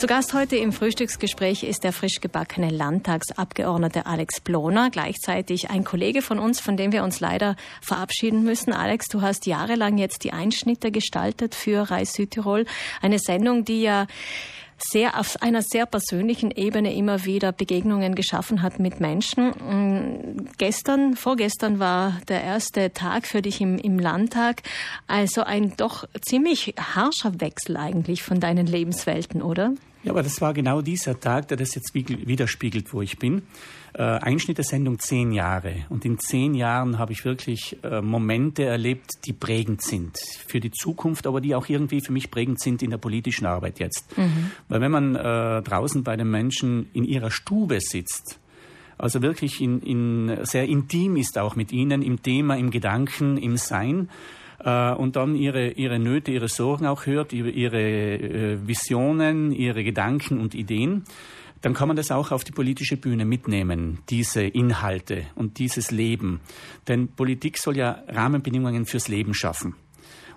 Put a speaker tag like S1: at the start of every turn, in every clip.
S1: Zu Gast heute im Frühstücksgespräch ist der frisch gebackene Landtagsabgeordnete Alex Bloner, gleichzeitig ein Kollege von uns, von dem wir uns leider verabschieden müssen. Alex, du hast jahrelang jetzt die Einschnitte gestaltet für Reis Südtirol, eine Sendung, die ja sehr auf einer sehr persönlichen Ebene immer wieder Begegnungen geschaffen hat mit Menschen. Mm, gestern, vorgestern war der erste Tag für dich im, im Landtag. Also ein doch ziemlich harscher Wechsel eigentlich von deinen Lebenswelten, oder?
S2: Ja, aber das war genau dieser Tag, der das jetzt widerspiegelt, wo ich bin. Äh, Einschnitt der Sendung zehn Jahre. Und in zehn Jahren habe ich wirklich äh, Momente erlebt, die prägend sind für die Zukunft, aber die auch irgendwie für mich prägend sind in der politischen Arbeit jetzt. Mhm. Weil wenn man äh, draußen bei den Menschen in ihrer Stube sitzt, also wirklich in, in sehr intim ist auch mit ihnen im Thema, im Gedanken, im Sein, äh, und dann ihre, ihre Nöte, ihre Sorgen auch hört, ihre, ihre äh, Visionen, ihre Gedanken und Ideen, dann kann man das auch auf die politische Bühne mitnehmen, diese Inhalte und dieses Leben. Denn Politik soll ja Rahmenbedingungen fürs Leben schaffen.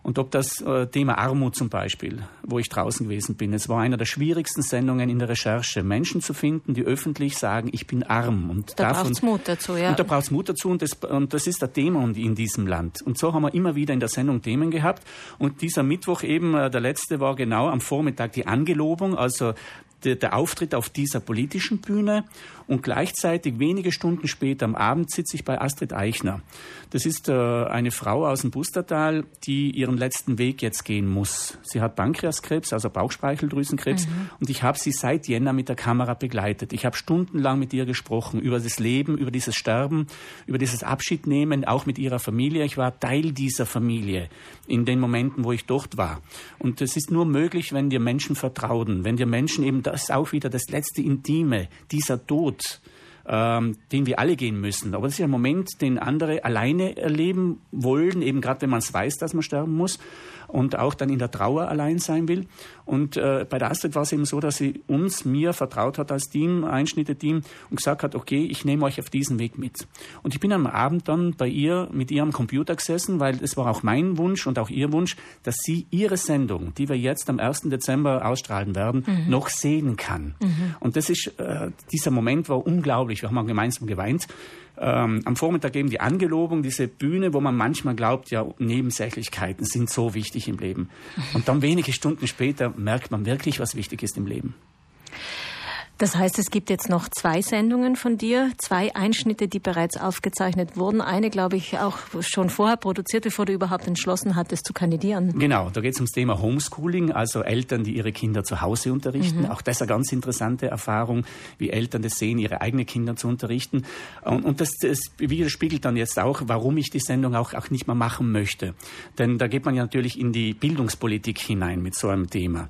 S2: Und ob das äh, Thema Armut zum Beispiel, wo ich draußen gewesen bin, es war eine der schwierigsten Sendungen in der Recherche, Menschen zu finden, die öffentlich sagen, ich bin arm. Und
S1: da braucht es Mut dazu, ja.
S2: Und da braucht es Mut dazu und das, und das ist der Thema in diesem Land. Und so haben wir immer wieder in der Sendung Themen gehabt. Und dieser Mittwoch eben, äh, der letzte war genau am Vormittag die Angelobung, also der, der Auftritt auf dieser politischen Bühne und gleichzeitig wenige Stunden später am Abend sitze ich bei Astrid Eichner. Das ist äh, eine Frau aus dem Bustertal, die ihren letzten Weg jetzt gehen muss. Sie hat Pankreaskrebs, also Bauchspeicheldrüsenkrebs mhm. und ich habe sie seit Jänner mit der Kamera begleitet. Ich habe stundenlang mit ihr gesprochen über das Leben, über dieses Sterben, über dieses Abschiednehmen, auch mit ihrer Familie. Ich war Teil dieser Familie in den Momenten, wo ich dort war. Und das ist nur möglich, wenn dir Menschen vertrauen, wenn dir Menschen eben das auch wieder das letzte Intime, dieser Tod, ähm, den wir alle gehen müssen. Aber das ist ein Moment, den andere alleine erleben wollen, eben gerade wenn man es weiß, dass man sterben muss und auch dann in der Trauer allein sein will. Und äh, bei der Astrid war es eben so, dass sie uns, mir vertraut hat als Team, Einschnitte-Team und gesagt hat, okay, ich nehme euch auf diesen Weg mit. Und ich bin am Abend dann bei ihr mit ihr am Computer gesessen, weil es war auch mein Wunsch und auch ihr Wunsch, dass sie ihre Sendung, die wir jetzt am 1. Dezember ausstrahlen werden, mhm. noch sehen kann. Mhm. Und das ist, äh, dieser Moment war unglaublich. Wir haben gemeinsam geweint ähm, am Vormittag eben die Angelobung, diese Bühne, wo man manchmal glaubt, ja, Nebensächlichkeiten sind so wichtig im Leben. Und dann wenige Stunden später merkt man wirklich, was wichtig ist im Leben.
S1: Das heißt, es gibt jetzt noch zwei Sendungen von dir, zwei Einschnitte, die bereits aufgezeichnet wurden. Eine, glaube ich, auch schon vorher produziert, bevor du überhaupt entschlossen hattest zu kandidieren.
S2: Genau, da geht es ums Thema Homeschooling, also Eltern, die ihre Kinder zu Hause unterrichten. Mhm. Auch das ist eine ganz interessante Erfahrung, wie Eltern das sehen, ihre eigenen Kinder zu unterrichten. Und, und das, das widerspiegelt dann jetzt auch, warum ich die Sendung auch, auch nicht mehr machen möchte. Denn da geht man ja natürlich in die Bildungspolitik hinein mit so einem Thema.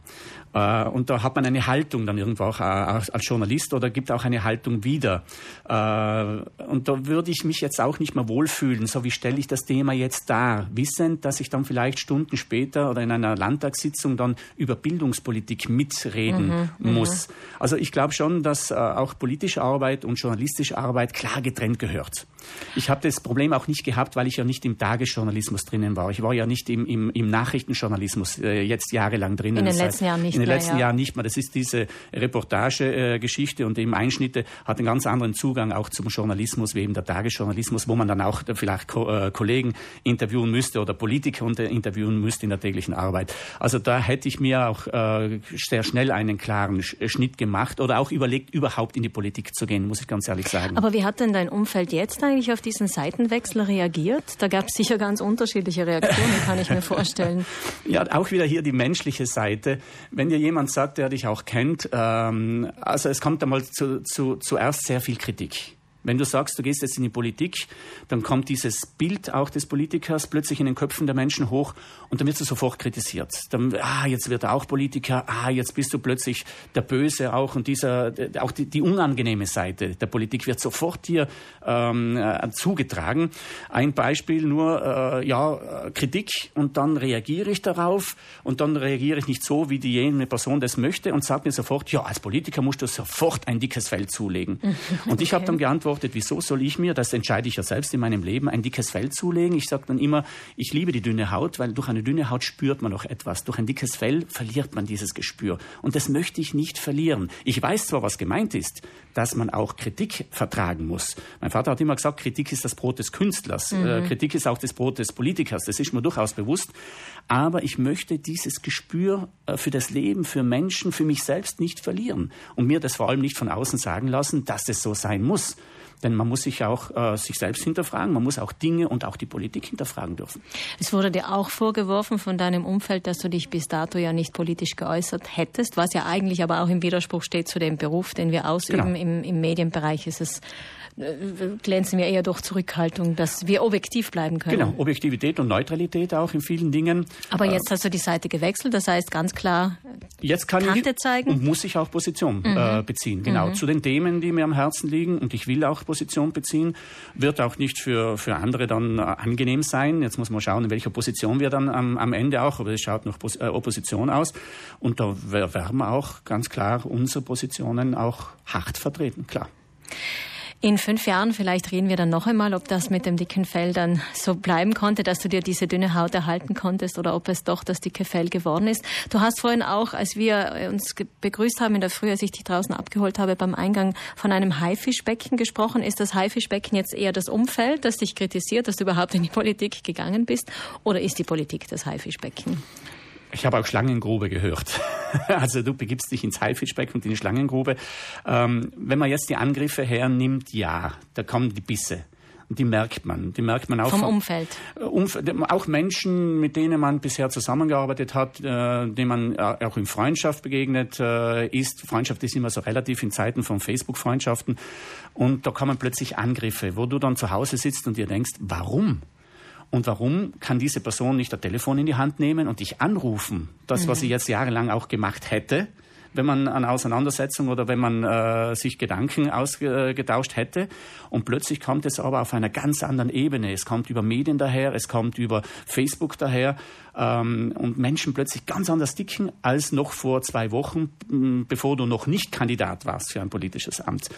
S2: Äh, und da hat man eine Haltung dann irgendwo auch äh, als Journalist oder gibt auch eine Haltung wieder. Äh, und da würde ich mich jetzt auch nicht mehr wohlfühlen, so wie stelle ich das Thema jetzt dar, wissend, dass ich dann vielleicht Stunden später oder in einer Landtagssitzung dann über Bildungspolitik mitreden mhm, mhm. muss. Also ich glaube schon, dass auch politische Arbeit und journalistische Arbeit klar getrennt gehört. Ich habe das Problem auch nicht gehabt, weil ich ja nicht im Tagesjournalismus drinnen war. Ich war ja nicht im, im, im Nachrichtenjournalismus äh, jetzt jahrelang drinnen.
S1: In den letzten Jahren nicht
S2: den letzten ja. Jahren nicht mehr. Das ist diese Reportagegeschichte äh, und eben Einschnitte hat einen ganz anderen Zugang auch zum Journalismus wie eben der Tagesjournalismus, wo man dann auch vielleicht äh, Kollegen interviewen müsste oder Politiker interviewen müsste in der täglichen Arbeit. Also da hätte ich mir auch äh, sehr schnell einen klaren Schnitt gemacht oder auch überlegt, überhaupt in die Politik zu gehen, muss ich ganz ehrlich sagen.
S1: Aber wie hat denn dein Umfeld jetzt eigentlich auf diesen Seitenwechsel reagiert? Da gab es sicher ganz unterschiedliche Reaktionen, kann ich mir vorstellen.
S2: Ja, auch wieder hier die menschliche Seite. Wenn dir jemand sagt, der dich auch kennt, ähm, also es kommt einmal zu, zu, zuerst sehr viel Kritik. Wenn du sagst, du gehst jetzt in die Politik, dann kommt dieses Bild auch des Politikers plötzlich in den Köpfen der Menschen hoch und dann wirst du sofort kritisiert. Dann, ah, jetzt wird er auch Politiker, ah, jetzt bist du plötzlich der Böse auch und dieser, auch die, die unangenehme Seite der Politik wird sofort dir ähm, äh, zugetragen. Ein Beispiel nur, äh, ja, Kritik und dann reagiere ich darauf und dann reagiere ich nicht so, wie die jene Person das möchte und sage mir sofort, ja, als Politiker musst du sofort ein dickes Fell zulegen. und ich habe dann geantwortet, beantwortet, wieso soll ich mir, das entscheide ich ja selbst in meinem Leben, ein dickes Fell zulegen. Ich sage dann immer, ich liebe die dünne Haut, weil durch eine dünne Haut spürt man noch etwas. Durch ein dickes Fell verliert man dieses Gespür. Und das möchte ich nicht verlieren. Ich weiß zwar, was gemeint ist, dass man auch Kritik vertragen muss. Mein Vater hat immer gesagt, Kritik ist das Brot des Künstlers. Mhm. Äh, Kritik ist auch das Brot des Politikers. Das ist mir durchaus bewusst. Aber ich möchte dieses Gespür äh, für das Leben, für Menschen, für mich selbst nicht verlieren. Und mir das vor allem nicht von außen sagen lassen, dass es so sein muss. Denn man muss sich auch äh, sich selbst hinterfragen, man muss auch Dinge und auch die Politik hinterfragen dürfen.
S1: Es wurde dir auch vorgeworfen von deinem Umfeld, dass du dich bis dato ja nicht politisch geäußert hättest, was ja eigentlich aber auch im Widerspruch steht zu dem Beruf, den wir ausüben. Genau. Im, Im Medienbereich ist es glänzen wir eher durch Zurückhaltung, dass wir objektiv bleiben können.
S2: Genau, Objektivität und Neutralität auch in vielen Dingen.
S1: Aber jetzt äh, hast du die Seite gewechselt, das heißt ganz klar
S2: jetzt kann Kante ich, zeigen. Und muss ich auch Position mhm. äh, beziehen, genau, mhm. zu den Themen, die mir am Herzen liegen und ich will auch Position beziehen, wird auch nicht für, für andere dann äh, angenehm sein. Jetzt muss man schauen, in welcher Position wir dann am, am Ende auch, aber es schaut noch Pos äh, Opposition aus und da werden wir auch ganz klar unsere Positionen auch hart vertreten, klar.
S1: In fünf Jahren vielleicht reden wir dann noch einmal, ob das mit dem dicken Fell dann so bleiben konnte, dass du dir diese dünne Haut erhalten konntest oder ob es doch das dicke Fell geworden ist. Du hast vorhin auch, als wir uns begrüßt haben in der Früh, als ich dich draußen abgeholt habe, beim Eingang von einem Haifischbecken gesprochen. Ist das Haifischbecken jetzt eher das Umfeld, das dich kritisiert, dass du überhaupt in die Politik gegangen bist? Oder ist die Politik das Haifischbecken?
S2: Ich habe auch Schlangengrube gehört. also du begibst dich ins Haifischbecken und in die Schlangengrube. Ähm, wenn man jetzt die Angriffe hernimmt, ja, da kommen die Bisse. Und die merkt man. Die merkt man auch
S1: vom, vom Umfeld.
S2: Äh, Umf auch Menschen, mit denen man bisher zusammengearbeitet hat, äh, denen man äh, auch in Freundschaft begegnet äh, ist. Freundschaft ist immer so relativ in Zeiten von Facebook-Freundschaften. Und da kommen plötzlich Angriffe, wo du dann zu Hause sitzt und dir denkst, warum? Und warum kann diese Person nicht das Telefon in die Hand nehmen und dich anrufen? Das, was sie mhm. jetzt jahrelang auch gemacht hätte, wenn man eine Auseinandersetzung oder wenn man äh, sich Gedanken ausgetauscht hätte. Und plötzlich kommt es aber auf einer ganz anderen Ebene. Es kommt über Medien daher, es kommt über Facebook daher ähm, und Menschen plötzlich ganz anders dicken als noch vor zwei Wochen, bevor du noch nicht Kandidat warst für ein politisches Amt.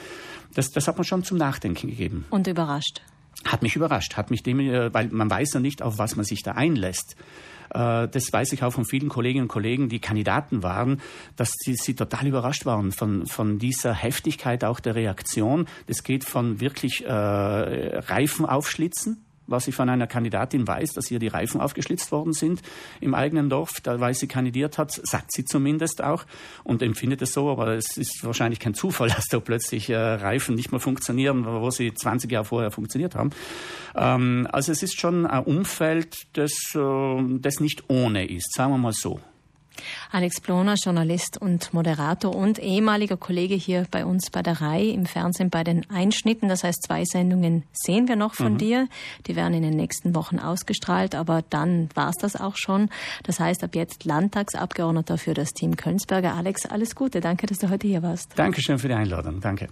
S2: Das, das hat man schon zum Nachdenken gegeben.
S1: Und überrascht
S2: hat mich überrascht, hat mich dem, äh, weil man weiß ja nicht, auf was man sich da einlässt. Äh, das weiß ich auch von vielen Kolleginnen und Kollegen, die Kandidaten waren, dass sie, sie total überrascht waren von, von dieser Heftigkeit auch der Reaktion. Das geht von wirklich äh, Reifen aufschlitzen was ich von einer Kandidatin weiß, dass ihr die Reifen aufgeschlitzt worden sind im eigenen Dorf, da weil sie kandidiert hat, sagt sie zumindest auch und empfindet es so, aber es ist wahrscheinlich kein Zufall, dass da plötzlich äh, Reifen nicht mehr funktionieren, wo sie 20 Jahre vorher funktioniert haben. Ähm, also es ist schon ein Umfeld, das, äh, das nicht ohne ist, sagen wir mal so.
S1: Alex Bloner, Journalist und Moderator und ehemaliger Kollege hier bei uns bei der Reihe im Fernsehen bei den Einschnitten. Das heißt, zwei Sendungen sehen wir noch von mhm. dir. Die werden in den nächsten Wochen ausgestrahlt, aber dann war es das auch schon. Das heißt, ab jetzt Landtagsabgeordneter für das Team Kölnsberger. Alex, alles Gute. Danke, dass du heute hier warst.
S2: Dankeschön für die Einladung. Danke.